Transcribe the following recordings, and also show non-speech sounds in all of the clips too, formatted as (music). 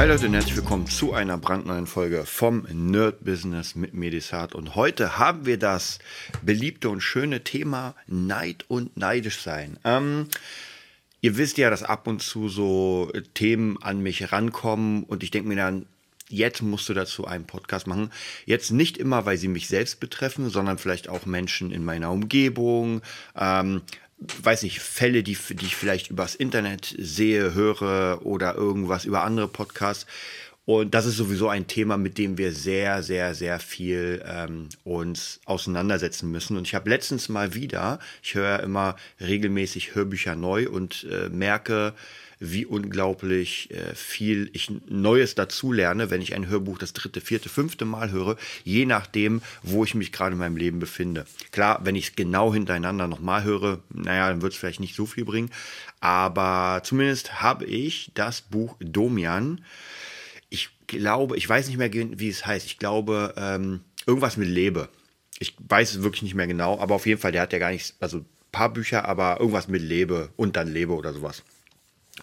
Hi Leute und herzlich willkommen zu einer brandneuen Folge vom Nerd Business mit Medisat. Und heute haben wir das beliebte und schöne Thema Neid und neidisch sein. Ähm, ihr wisst ja, dass ab und zu so Themen an mich rankommen und ich denke mir dann, jetzt musst du dazu einen Podcast machen. Jetzt nicht immer, weil sie mich selbst betreffen, sondern vielleicht auch Menschen in meiner Umgebung, ähm, weiß nicht, Fälle, die, die ich vielleicht übers Internet sehe, höre oder irgendwas über andere Podcasts. Und das ist sowieso ein Thema, mit dem wir sehr, sehr, sehr viel ähm, uns auseinandersetzen müssen. Und ich habe letztens mal wieder, ich höre immer regelmäßig Hörbücher neu und äh, merke, wie unglaublich äh, viel ich Neues dazu lerne, wenn ich ein Hörbuch das dritte, vierte, fünfte Mal höre, je nachdem, wo ich mich gerade in meinem Leben befinde. Klar, wenn ich es genau hintereinander nochmal höre, naja, dann wird es vielleicht nicht so viel bringen. Aber zumindest habe ich das Buch Domian. Ich glaube, ich weiß nicht mehr, wie es heißt. Ich glaube, ähm, irgendwas mit Lebe. Ich weiß es wirklich nicht mehr genau, aber auf jeden Fall, der hat ja gar nichts, also ein paar Bücher, aber irgendwas mit Lebe und dann Lebe oder sowas.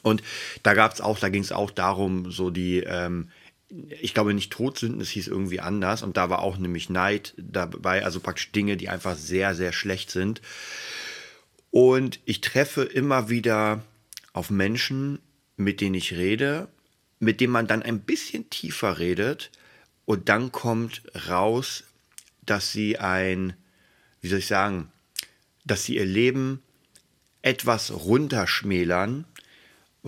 Und da gab es auch, da ging es auch darum, so die, ähm, ich glaube nicht Todsünden, es hieß irgendwie anders. Und da war auch nämlich Neid dabei, also praktisch Dinge, die einfach sehr, sehr schlecht sind. Und ich treffe immer wieder auf Menschen, mit denen ich rede, mit denen man dann ein bisschen tiefer redet. Und dann kommt raus, dass sie ein, wie soll ich sagen, dass sie ihr Leben etwas runterschmälern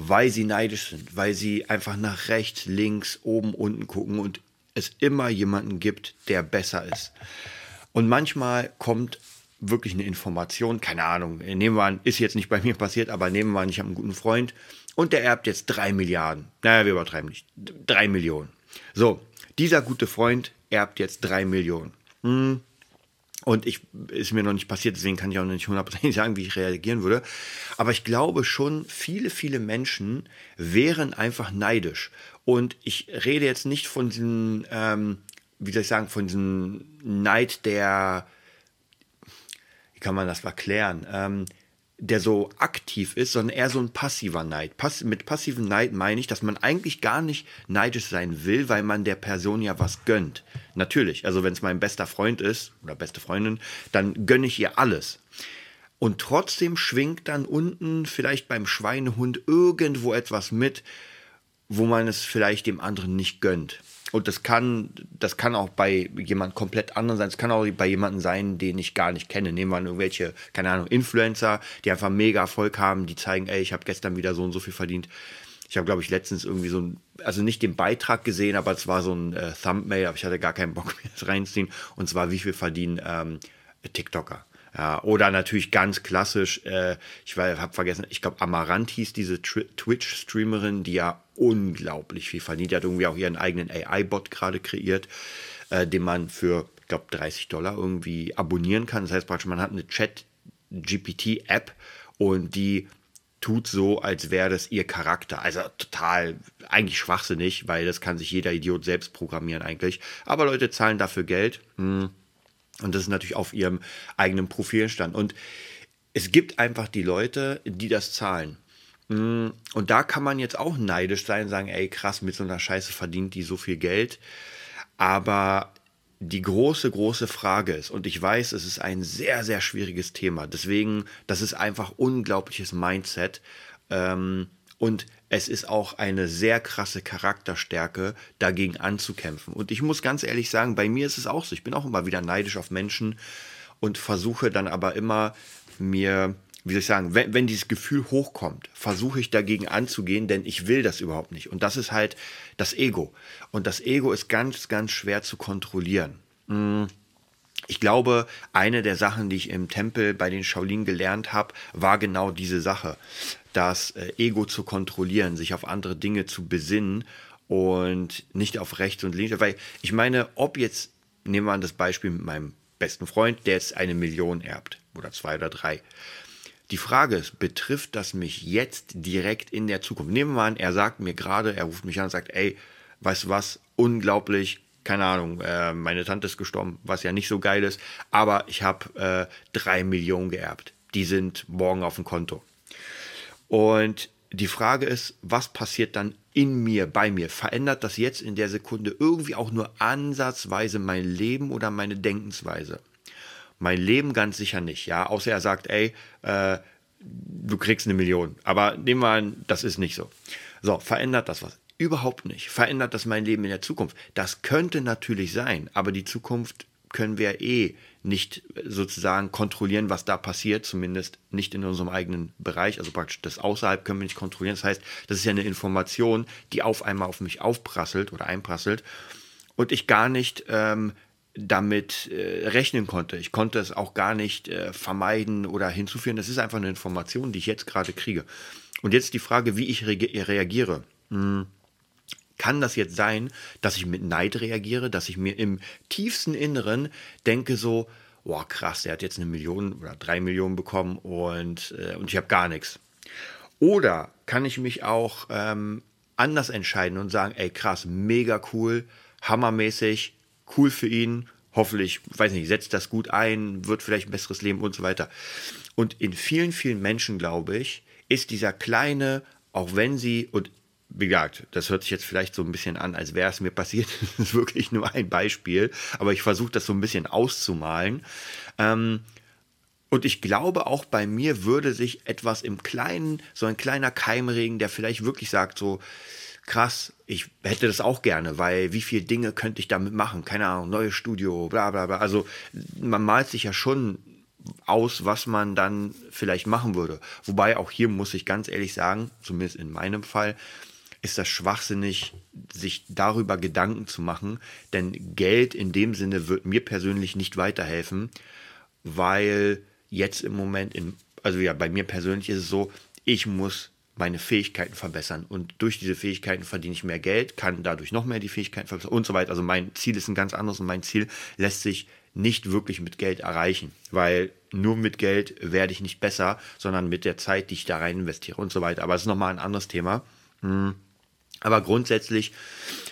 weil sie neidisch sind, weil sie einfach nach rechts, links, oben, unten gucken und es immer jemanden gibt, der besser ist. Und manchmal kommt wirklich eine Information, keine Ahnung, nehmen wir an, ist jetzt nicht bei mir passiert, aber nehmen wir an, ich habe einen guten Freund und der erbt jetzt drei Milliarden. Naja, wir übertreiben nicht. Drei Millionen. So, dieser gute Freund erbt jetzt drei Millionen. Hm, und ich ist mir noch nicht passiert, deswegen kann ich auch noch nicht hundertprozentig (laughs) sagen, wie ich reagieren würde. Aber ich glaube schon, viele, viele Menschen wären einfach neidisch. Und ich rede jetzt nicht von diesem, ähm, wie soll ich sagen, von diesem Neid, der, wie kann man das erklären? Ähm, der so aktiv ist, sondern eher so ein passiver Neid. Pass mit passivem Neid meine ich, dass man eigentlich gar nicht neidisch sein will, weil man der Person ja was gönnt. Natürlich, also wenn es mein bester Freund ist oder beste Freundin, dann gönne ich ihr alles. Und trotzdem schwingt dann unten vielleicht beim Schweinehund irgendwo etwas mit, wo man es vielleicht dem anderen nicht gönnt. Und das kann, das kann auch bei jemand komplett anderen sein. Es kann auch bei jemandem sein, den ich gar nicht kenne. Nehmen wir irgendwelche, keine Ahnung, Influencer, die einfach mega Erfolg haben, die zeigen, ey, ich habe gestern wieder so und so viel verdient. Ich habe, glaube ich, letztens irgendwie so ein, also nicht den Beitrag gesehen, aber es war so ein äh, Thumbnail, aber ich hatte gar keinen Bock (laughs) mehr das reinziehen. Und zwar, wie viel verdienen ähm, TikToker. Ja, oder natürlich ganz klassisch, äh, ich habe vergessen, ich glaube, Amaranth hieß diese Twitch-Streamerin, die ja unglaublich viel verdient. Die hat irgendwie auch ihren eigenen AI-Bot gerade kreiert, äh, den man für, ich glaube, 30 Dollar irgendwie abonnieren kann. Das heißt praktisch, man hat eine Chat-GPT-App und die tut so, als wäre das ihr Charakter. Also total, eigentlich schwachsinnig, weil das kann sich jeder Idiot selbst programmieren eigentlich. Aber Leute zahlen dafür Geld. Hm und das ist natürlich auf ihrem eigenen Profil stand. Und es gibt einfach die Leute, die das zahlen. Mm, und da kann man jetzt auch neidisch sein und sagen, ey, krass, mit so einer Scheiße verdient die so viel Geld. Aber die große, große Frage ist, und ich weiß, es ist ein sehr, sehr schwieriges Thema. Deswegen, das ist einfach unglaubliches Mindset. Ähm, und es ist auch eine sehr krasse Charakterstärke, dagegen anzukämpfen. Und ich muss ganz ehrlich sagen, bei mir ist es auch so. Ich bin auch immer wieder neidisch auf Menschen und versuche dann aber immer mir, wie soll ich sagen, wenn, wenn dieses Gefühl hochkommt, versuche ich dagegen anzugehen, denn ich will das überhaupt nicht. Und das ist halt das Ego. Und das Ego ist ganz, ganz schwer zu kontrollieren. Hm. Ich glaube, eine der Sachen, die ich im Tempel bei den Shaolin gelernt habe, war genau diese Sache das äh, Ego zu kontrollieren, sich auf andere Dinge zu besinnen und nicht auf rechts und links. Weil ich meine, ob jetzt, nehmen wir an das Beispiel mit meinem besten Freund, der jetzt eine Million erbt oder zwei oder drei. Die Frage ist, betrifft das mich jetzt direkt in der Zukunft? Nehmen wir an, er sagt mir gerade, er ruft mich an und sagt, ey, weißt du was, unglaublich, keine Ahnung, äh, meine Tante ist gestorben, was ja nicht so geil ist, aber ich habe äh, drei Millionen geerbt. Die sind morgen auf dem Konto. Und die Frage ist, was passiert dann in mir, bei mir? Verändert das jetzt in der Sekunde irgendwie auch nur ansatzweise mein Leben oder meine Denkensweise? Mein Leben ganz sicher nicht, ja. Außer er sagt, ey, äh, du kriegst eine Million. Aber nehmen wir an, das ist nicht so. So, verändert das was? Überhaupt nicht. Verändert das mein Leben in der Zukunft? Das könnte natürlich sein, aber die Zukunft können wir eh nicht sozusagen kontrollieren, was da passiert, zumindest nicht in unserem eigenen Bereich, also praktisch das außerhalb können wir nicht kontrollieren. Das heißt, das ist ja eine Information, die auf einmal auf mich aufprasselt oder einprasselt und ich gar nicht ähm, damit äh, rechnen konnte. Ich konnte es auch gar nicht äh, vermeiden oder hinzuführen. Das ist einfach eine Information, die ich jetzt gerade kriege. Und jetzt die Frage, wie ich re reagiere. Hm. Kann das jetzt sein, dass ich mit Neid reagiere, dass ich mir im tiefsten Inneren denke so, boah krass, der hat jetzt eine Million oder drei Millionen bekommen und, äh, und ich habe gar nichts. Oder kann ich mich auch ähm, anders entscheiden und sagen, ey krass, mega cool, hammermäßig, cool für ihn, hoffentlich, weiß nicht, setzt das gut ein, wird vielleicht ein besseres Leben und so weiter. Und in vielen, vielen Menschen, glaube ich, ist dieser kleine, auch wenn sie, und wie gesagt, das hört sich jetzt vielleicht so ein bisschen an, als wäre es mir passiert. (laughs) Das ist wirklich nur ein Beispiel, aber ich versuche das so ein bisschen auszumalen. Ähm, und ich glaube, auch bei mir würde sich etwas im Kleinen, so ein kleiner Keimregen, der vielleicht wirklich sagt, so, krass, ich hätte das auch gerne, weil wie viele Dinge könnte ich damit machen? Keine Ahnung, neues Studio, bla bla bla. Also man malt sich ja schon aus, was man dann vielleicht machen würde. Wobei auch hier muss ich ganz ehrlich sagen, zumindest in meinem Fall, ist das schwachsinnig, sich darüber Gedanken zu machen, denn Geld in dem Sinne wird mir persönlich nicht weiterhelfen, weil jetzt im Moment, in, also ja, bei mir persönlich ist es so, ich muss meine Fähigkeiten verbessern und durch diese Fähigkeiten verdiene ich mehr Geld, kann dadurch noch mehr die Fähigkeiten verbessern und so weiter. Also mein Ziel ist ein ganz anderes und mein Ziel lässt sich nicht wirklich mit Geld erreichen, weil nur mit Geld werde ich nicht besser, sondern mit der Zeit, die ich da rein investiere und so weiter. Aber es ist nochmal ein anderes Thema. Hm. Aber grundsätzlich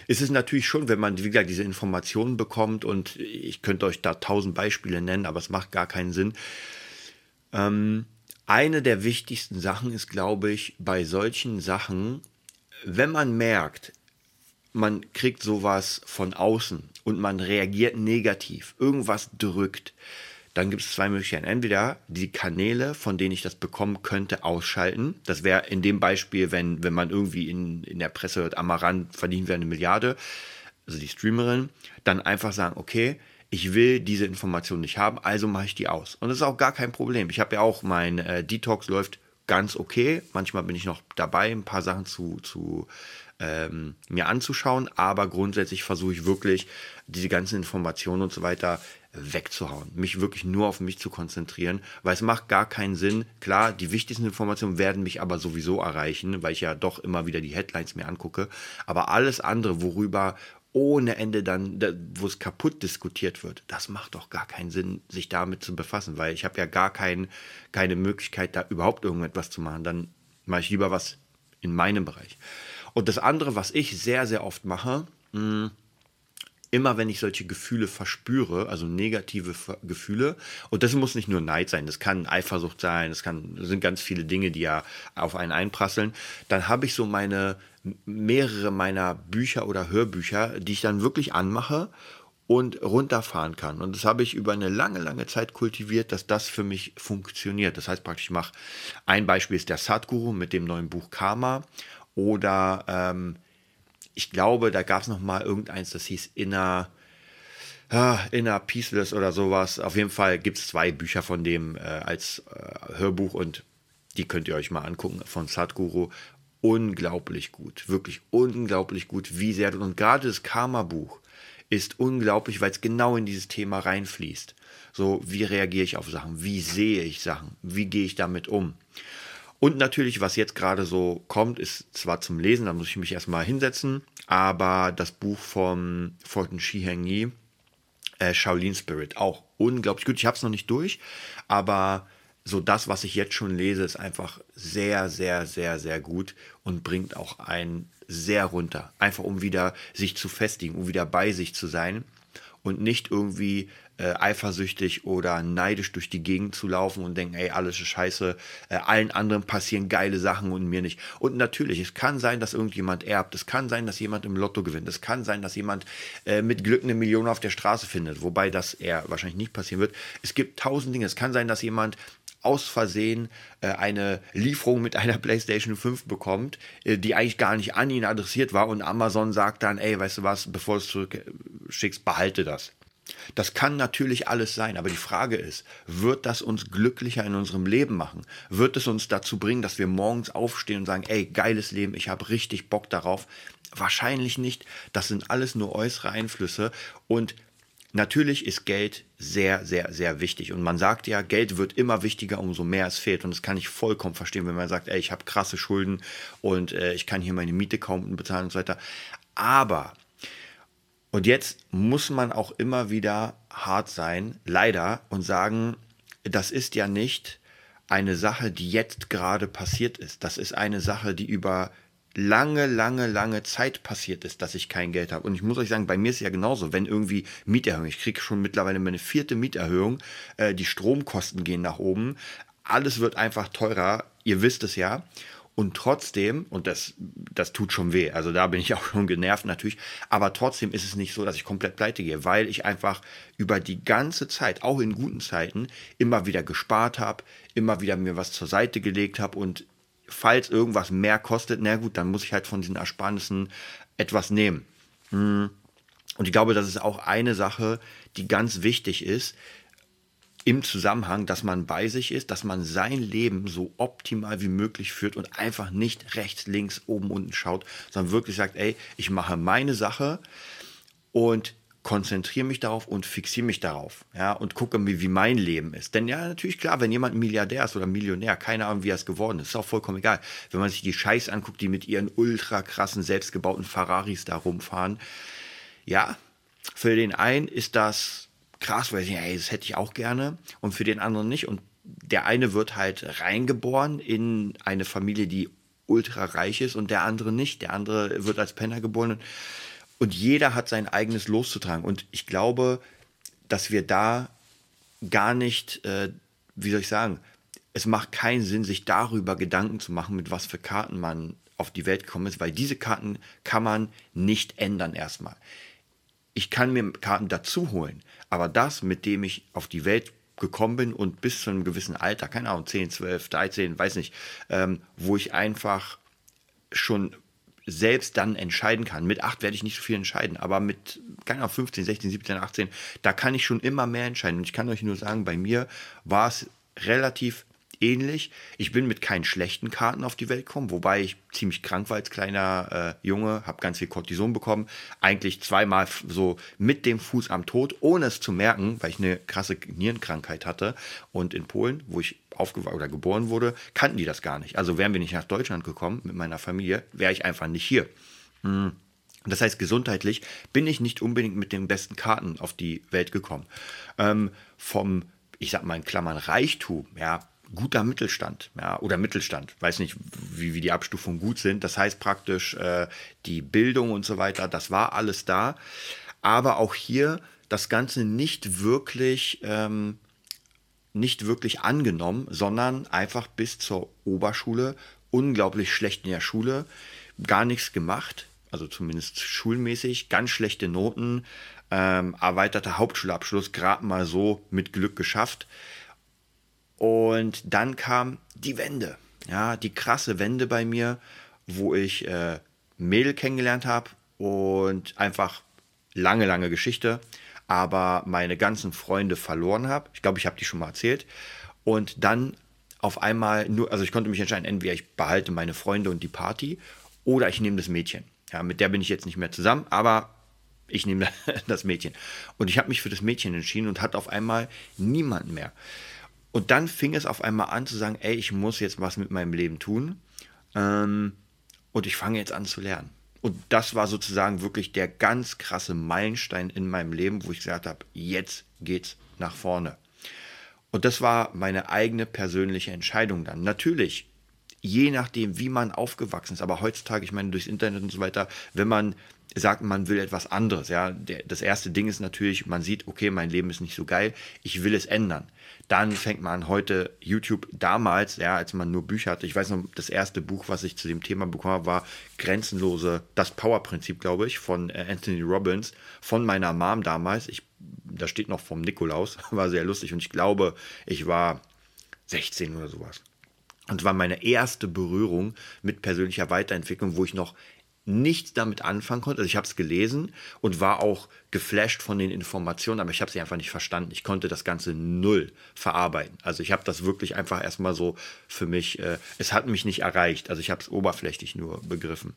ist es natürlich schon, wenn man, wie gesagt, diese Informationen bekommt und ich könnte euch da tausend Beispiele nennen, aber es macht gar keinen Sinn. Ähm, eine der wichtigsten Sachen ist, glaube ich, bei solchen Sachen, wenn man merkt, man kriegt sowas von außen und man reagiert negativ, irgendwas drückt, dann gibt es zwei Möglichkeiten. Entweder die Kanäle, von denen ich das bekommen könnte, ausschalten. Das wäre in dem Beispiel, wenn, wenn man irgendwie in, in der Presse hört, Amaran verdienen wir eine Milliarde, also die Streamerin, dann einfach sagen, okay, ich will diese Information nicht haben, also mache ich die aus. Und das ist auch gar kein Problem. Ich habe ja auch mein äh, Detox läuft ganz okay. Manchmal bin ich noch dabei, ein paar Sachen zu, zu ähm, mir anzuschauen, aber grundsätzlich versuche ich wirklich, diese ganzen Informationen und so weiter wegzuhauen, mich wirklich nur auf mich zu konzentrieren, weil es macht gar keinen Sinn. Klar, die wichtigsten Informationen werden mich aber sowieso erreichen, weil ich ja doch immer wieder die Headlines mir angucke, aber alles andere, worüber ohne Ende dann, wo es kaputt diskutiert wird, das macht doch gar keinen Sinn, sich damit zu befassen, weil ich habe ja gar kein, keine Möglichkeit, da überhaupt irgendetwas zu machen. Dann mache ich lieber was in meinem Bereich. Und das andere, was ich sehr, sehr oft mache, mh, hm, immer wenn ich solche Gefühle verspüre, also negative Gefühle, und das muss nicht nur Neid sein, das kann Eifersucht sein, das, kann, das sind ganz viele Dinge, die ja auf einen einprasseln, dann habe ich so meine, mehrere meiner Bücher oder Hörbücher, die ich dann wirklich anmache und runterfahren kann. Und das habe ich über eine lange, lange Zeit kultiviert, dass das für mich funktioniert. Das heißt praktisch, ich mache, ein Beispiel ist der Sadhguru mit dem neuen Buch Karma oder ähm, ich glaube, da gab es noch mal irgendeins, das hieß Inner, ah, Inner Peaceless oder sowas. Auf jeden Fall gibt es zwei Bücher von dem äh, als äh, Hörbuch und die könnt ihr euch mal angucken von Sadhguru. Unglaublich gut, wirklich unglaublich gut, wie sehr. Und gerade das Karma-Buch ist unglaublich, weil es genau in dieses Thema reinfließt. So, wie reagiere ich auf Sachen? Wie sehe ich Sachen? Wie gehe ich damit um? Und natürlich, was jetzt gerade so kommt, ist zwar zum Lesen, da muss ich mich erstmal hinsetzen, aber das Buch von Fortin Shiheng Yi, äh, Shaolin Spirit, auch unglaublich gut. Ich habe es noch nicht durch, aber so das, was ich jetzt schon lese, ist einfach sehr, sehr, sehr, sehr gut und bringt auch einen sehr runter. Einfach um wieder sich zu festigen, um wieder bei sich zu sein und nicht irgendwie äh, eifersüchtig oder neidisch durch die Gegend zu laufen und denken, ey, alles ist scheiße, äh, allen anderen passieren geile Sachen und mir nicht. Und natürlich, es kann sein, dass irgendjemand erbt, es kann sein, dass jemand im Lotto gewinnt, es kann sein, dass jemand äh, mit Glück eine Million auf der Straße findet, wobei das eher wahrscheinlich nicht passieren wird. Es gibt tausend Dinge, es kann sein, dass jemand aus Versehen äh, eine Lieferung mit einer (laughs) PlayStation 5 bekommt, äh, die eigentlich gar nicht an ihn adressiert war und Amazon sagt dann, ey, weißt du was, bevor du es zurückschickst, behalte das. Das kann natürlich alles sein, aber die Frage ist, wird das uns glücklicher in unserem Leben machen? Wird es uns dazu bringen, dass wir morgens aufstehen und sagen, ey, geiles Leben, ich habe richtig Bock darauf? Wahrscheinlich nicht. Das sind alles nur äußere Einflüsse und Natürlich ist Geld sehr, sehr, sehr wichtig. Und man sagt ja, Geld wird immer wichtiger, umso mehr es fehlt. Und das kann ich vollkommen verstehen, wenn man sagt, ey, ich habe krasse Schulden und äh, ich kann hier meine Miete kaum bezahlen und so weiter. Aber, und jetzt muss man auch immer wieder hart sein, leider, und sagen, das ist ja nicht eine Sache, die jetzt gerade passiert ist. Das ist eine Sache, die über lange, lange, lange Zeit passiert ist, dass ich kein Geld habe. Und ich muss euch sagen, bei mir ist es ja genauso, wenn irgendwie Mieterhöhung, ich kriege schon mittlerweile meine vierte Mieterhöhung, äh, die Stromkosten gehen nach oben, alles wird einfach teurer, ihr wisst es ja. Und trotzdem, und das, das tut schon weh, also da bin ich (laughs) auch schon genervt natürlich, aber trotzdem ist es nicht so, dass ich komplett pleite gehe, weil ich einfach über die ganze Zeit, auch in guten Zeiten, immer wieder gespart habe, immer wieder mir was zur Seite gelegt habe und falls irgendwas mehr kostet, na gut, dann muss ich halt von diesen Ersparnissen etwas nehmen. Hm. Und ich glaube, das ist auch eine Sache, die ganz wichtig ist im Zusammenhang, dass man bei sich ist, dass man sein Leben so optimal wie möglich führt und einfach nicht rechts, links, oben, unten schaut, sondern wirklich sagt, ey, ich mache meine Sache und konzentriere mich darauf und fixiere mich darauf, ja, und gucke mir, wie mein Leben ist. Denn ja, natürlich klar, wenn jemand Milliardär ist oder Millionär, keine Ahnung, wie er es geworden ist, ist auch vollkommen egal. Wenn man sich die Scheiß anguckt, die mit ihren ultra krassen, selbstgebauten Ferraris da rumfahren, ja, für den einen ist das krass, weil ich, ey, das hätte ich auch gerne, und für den anderen nicht. Und der eine wird halt reingeboren in eine Familie, die ultra reich ist, und der andere nicht. Der andere wird als Penner geboren. Und und jeder hat sein eigenes Los zu tragen. Und ich glaube, dass wir da gar nicht, äh, wie soll ich sagen, es macht keinen Sinn, sich darüber Gedanken zu machen, mit was für Karten man auf die Welt gekommen ist, weil diese Karten kann man nicht ändern erstmal. Ich kann mir Karten dazu holen, aber das, mit dem ich auf die Welt gekommen bin und bis zu einem gewissen Alter, keine Ahnung, 10, 12, 13, weiß nicht, ähm, wo ich einfach schon selbst dann entscheiden kann. Mit 8 werde ich nicht so viel entscheiden, aber mit, keine Ahnung, 15, 16, 17, 18, da kann ich schon immer mehr entscheiden. Und ich kann euch nur sagen, bei mir war es relativ ähnlich. Ich bin mit keinen schlechten Karten auf die Welt gekommen, wobei ich ziemlich krank war als kleiner äh, Junge, habe ganz viel Cortison bekommen, eigentlich zweimal so mit dem Fuß am Tod, ohne es zu merken, weil ich eine krasse Nierenkrankheit hatte. Und in Polen, wo ich aufgewacht oder geboren wurde, kannten die das gar nicht. Also wären wir nicht nach Deutschland gekommen mit meiner Familie, wäre ich einfach nicht hier. Hm. Das heißt, gesundheitlich bin ich nicht unbedingt mit den besten Karten auf die Welt gekommen. Ähm, vom, ich sag mal in Klammern, Reichtum, ja, guter Mittelstand, ja, oder Mittelstand, weiß nicht, wie, wie die Abstufungen gut sind. Das heißt praktisch, äh, die Bildung und so weiter, das war alles da. Aber auch hier das Ganze nicht wirklich, ähm, nicht wirklich angenommen, sondern einfach bis zur Oberschule unglaublich schlecht in der Schule, gar nichts gemacht, also zumindest schulmäßig, ganz schlechte Noten, ähm, erweiterter Hauptschulabschluss, gerade mal so mit Glück geschafft. Und dann kam die Wende, ja, die krasse Wende bei mir, wo ich äh, Mädel kennengelernt habe und einfach lange, lange Geschichte, aber meine ganzen Freunde verloren habe. Ich glaube, ich habe die schon mal erzählt. Und dann auf einmal nur, also ich konnte mich entscheiden, entweder ich behalte meine Freunde und die Party oder ich nehme das Mädchen. Ja, mit der bin ich jetzt nicht mehr zusammen, aber ich nehme (laughs) das Mädchen. Und ich habe mich für das Mädchen entschieden und hatte auf einmal niemanden mehr. Und dann fing es auf einmal an zu sagen, ey, ich muss jetzt was mit meinem Leben tun. Ähm, und ich fange jetzt an zu lernen. Und das war sozusagen wirklich der ganz krasse Meilenstein in meinem Leben, wo ich gesagt habe, jetzt geht's nach vorne. Und das war meine eigene persönliche Entscheidung dann. Natürlich, je nachdem, wie man aufgewachsen ist, aber heutzutage, ich meine, durchs Internet und so weiter, wenn man sagt, man will etwas anderes, ja, der, das erste Ding ist natürlich, man sieht, okay, mein Leben ist nicht so geil, ich will es ändern. Dann fängt man an, heute YouTube damals, ja, als man nur Bücher hatte. Ich weiß noch, das erste Buch, was ich zu dem Thema bekommen habe, war Grenzenlose, das Power-Prinzip, glaube ich, von äh, Anthony Robbins, von meiner Mom damals. Ich, da steht noch vom Nikolaus, (laughs) war sehr lustig und ich glaube, ich war 16 oder sowas. Und war meine erste Berührung mit persönlicher Weiterentwicklung, wo ich noch nichts damit anfangen konnte. Also ich habe es gelesen und war auch geflasht von den Informationen, aber ich habe sie einfach nicht verstanden. Ich konnte das Ganze null verarbeiten. Also ich habe das wirklich einfach erstmal so für mich, äh, es hat mich nicht erreicht. Also ich habe es oberflächlich nur begriffen.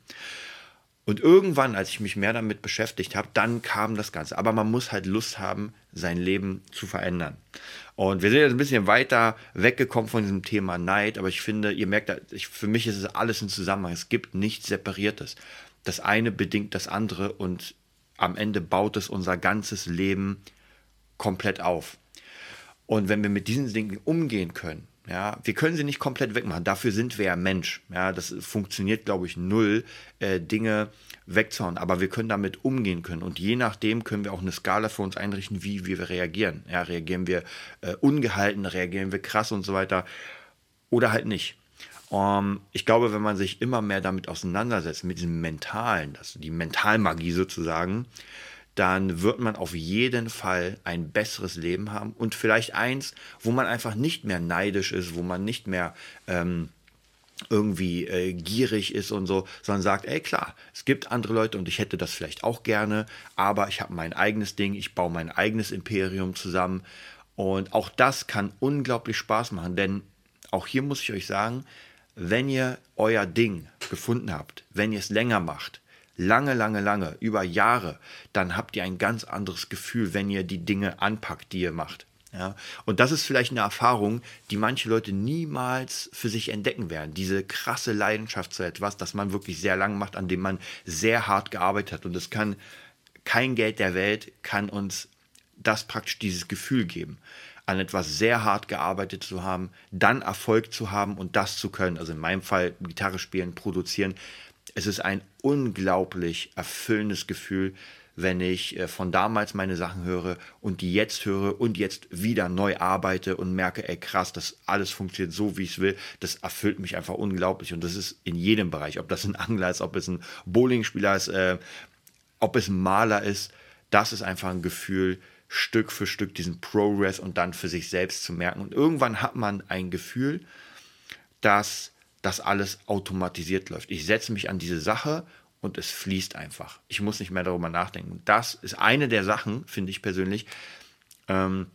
Und irgendwann, als ich mich mehr damit beschäftigt habe, dann kam das Ganze. Aber man muss halt Lust haben, sein Leben zu verändern. Und wir sind jetzt ein bisschen weiter weggekommen von diesem Thema Neid, aber ich finde, ihr merkt, ich, für mich ist es alles ein Zusammenhang. Es gibt nichts Separiertes. Das eine bedingt das andere und am Ende baut es unser ganzes Leben komplett auf. Und wenn wir mit diesen Dingen umgehen können, ja, wir können sie nicht komplett wegmachen. Dafür sind wir ja Mensch. Ja, das funktioniert, glaube ich, null, äh, Dinge wegzuhauen. Aber wir können damit umgehen können. Und je nachdem können wir auch eine Skala für uns einrichten, wie, wie wir reagieren. Ja, reagieren wir äh, ungehalten, reagieren wir krass und so weiter. Oder halt nicht. Um, ähm, ich glaube, wenn man sich immer mehr damit auseinandersetzt, mit diesem Mentalen, das, die Mentalmagie sozusagen, dann wird man auf jeden Fall ein besseres Leben haben und vielleicht eins, wo man einfach nicht mehr neidisch ist, wo man nicht mehr ähm, irgendwie äh, gierig ist und so, sondern sagt, ey klar, es gibt andere Leute und ich hätte das vielleicht auch gerne, aber ich habe mein eigenes Ding, ich baue mein eigenes Imperium zusammen und auch das kann unglaublich Spaß machen, denn auch hier muss ich euch sagen, wenn ihr euer Ding gefunden habt, wenn ihr es länger macht, lange, lange, lange, über Jahre, dann habt ihr ein ganz anderes Gefühl, wenn ihr die Dinge anpackt, die ihr macht. Ja, und das ist vielleicht eine Erfahrung, die manche Leute niemals für sich entdecken werden. Diese krasse Leidenschaft zu etwas, das man wirklich sehr lang macht, an dem man sehr hart gearbeitet hat. Und es kann kein Geld der Welt kann uns das praktisch dieses Gefühl geben, an etwas sehr hart gearbeitet zu haben, dann Erfolg zu haben und das zu können. Also in meinem Fall Gitarre spielen, produzieren, es ist ein unglaublich erfüllendes Gefühl, wenn ich äh, von damals meine Sachen höre und die jetzt höre und jetzt wieder neu arbeite und merke, ey krass, das alles funktioniert so, wie ich es will. Das erfüllt mich einfach unglaublich und das ist in jedem Bereich, ob das ein Angler ist, ob es ein Bowlingspieler ist, äh, ob es ein Maler ist. Das ist einfach ein Gefühl, Stück für Stück diesen Progress und dann für sich selbst zu merken. Und irgendwann hat man ein Gefühl, dass das alles automatisiert läuft. Ich setze mich an diese Sache und es fließt einfach. Ich muss nicht mehr darüber nachdenken. Das ist eine der Sachen, finde ich persönlich, ähm,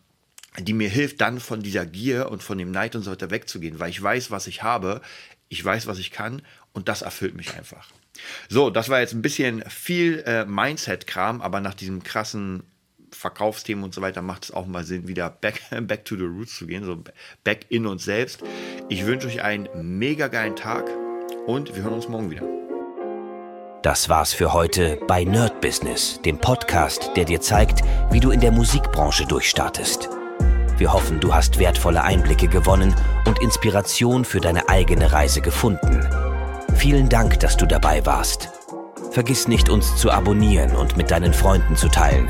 die mir hilft, dann von dieser Gier und von dem Neid und so weiter wegzugehen, weil ich weiß, was ich habe, ich weiß, was ich kann und das erfüllt mich einfach. So, das war jetzt ein bisschen viel äh, Mindset-Kram, aber nach diesem krassen Verkaufsthemen und so weiter macht es auch mal Sinn, wieder back, (laughs) back to the roots zu gehen, so back in uns selbst. Ich wünsche euch einen mega geilen Tag und wir hören uns morgen wieder. Das war's für heute bei Nerd Business, dem Podcast, der dir zeigt, wie du in der Musikbranche durchstartest. Wir hoffen, du hast wertvolle Einblicke gewonnen und Inspiration für deine eigene Reise gefunden. Vielen Dank, dass du dabei warst. Vergiss nicht, uns zu abonnieren und mit deinen Freunden zu teilen.